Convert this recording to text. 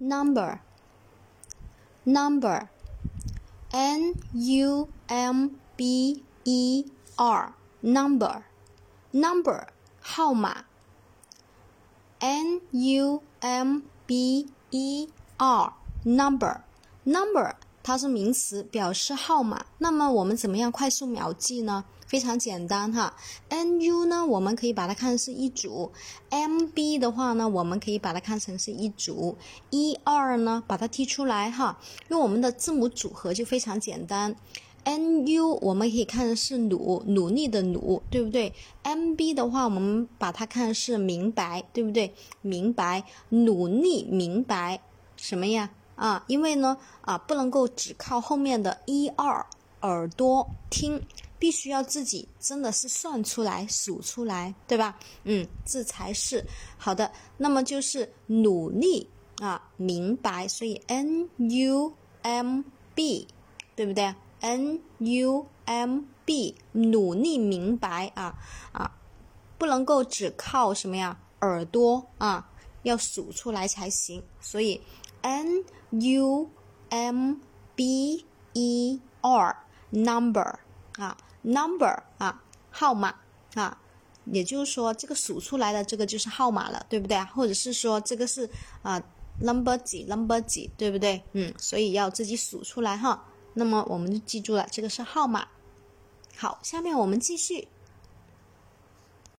number. Number. N u m b e r. Number. Number. 号码 n u m b e r. Number. Number 它是名词，表示号码。那么我们怎么样快速秒记呢？非常简单哈。n u 呢，我们可以把它看成是一组；m b 的话呢，我们可以把它看成是一组一、二呢，把它踢出来哈。用我们的字母组合就非常简单。n u 我们可以看是努努力的努，对不对？m b 的话，我们把它看是明白，对不对？明白，努力明白什么呀？啊，因为呢，啊，不能够只靠后面的一二耳朵听，必须要自己真的是算出来、数出来，对吧？嗯，这才是好的。那么就是努力啊，明白，所以 n u m b，对不对？n u m b，努力明白啊啊，不能够只靠什么呀？耳朵啊，要数出来才行。所以 n。U M B E R number 啊，number 啊，号码啊，也就是说，这个数出来的这个就是号码了，对不对？或者是说，这个是啊，number 几 number 几，对不对？嗯，所以要自己数出来哈。那么我们就记住了，这个是号码。好，下面我们继续。